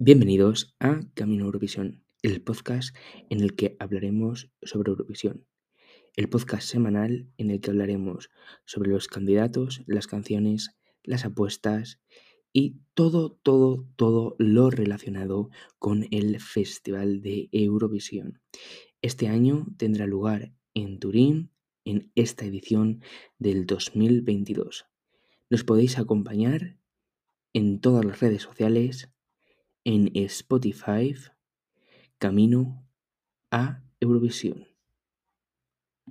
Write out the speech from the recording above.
Bienvenidos a Camino Eurovisión, el podcast en el que hablaremos sobre Eurovisión. El podcast semanal en el que hablaremos sobre los candidatos, las canciones, las apuestas y todo, todo, todo lo relacionado con el Festival de Eurovisión. Este año tendrá lugar en Turín en esta edición del 2022. Nos podéis acompañar en todas las redes sociales, en Spotify, Camino a Eurovisión.